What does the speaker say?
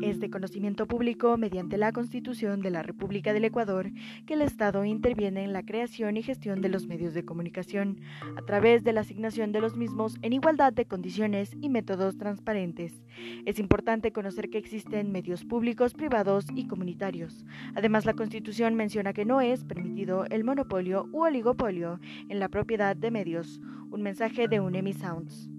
Es de conocimiento público mediante la Constitución de la República del Ecuador que el Estado interviene en la creación y gestión de los medios de comunicación a través de la asignación de los mismos en igualdad de condiciones y métodos transparentes. Es importante conocer que existen medios públicos, privados y comunitarios. Además, la Constitución menciona que no es permitido el monopolio u oligopolio en la propiedad de medios. Un mensaje de Unemi Sounds.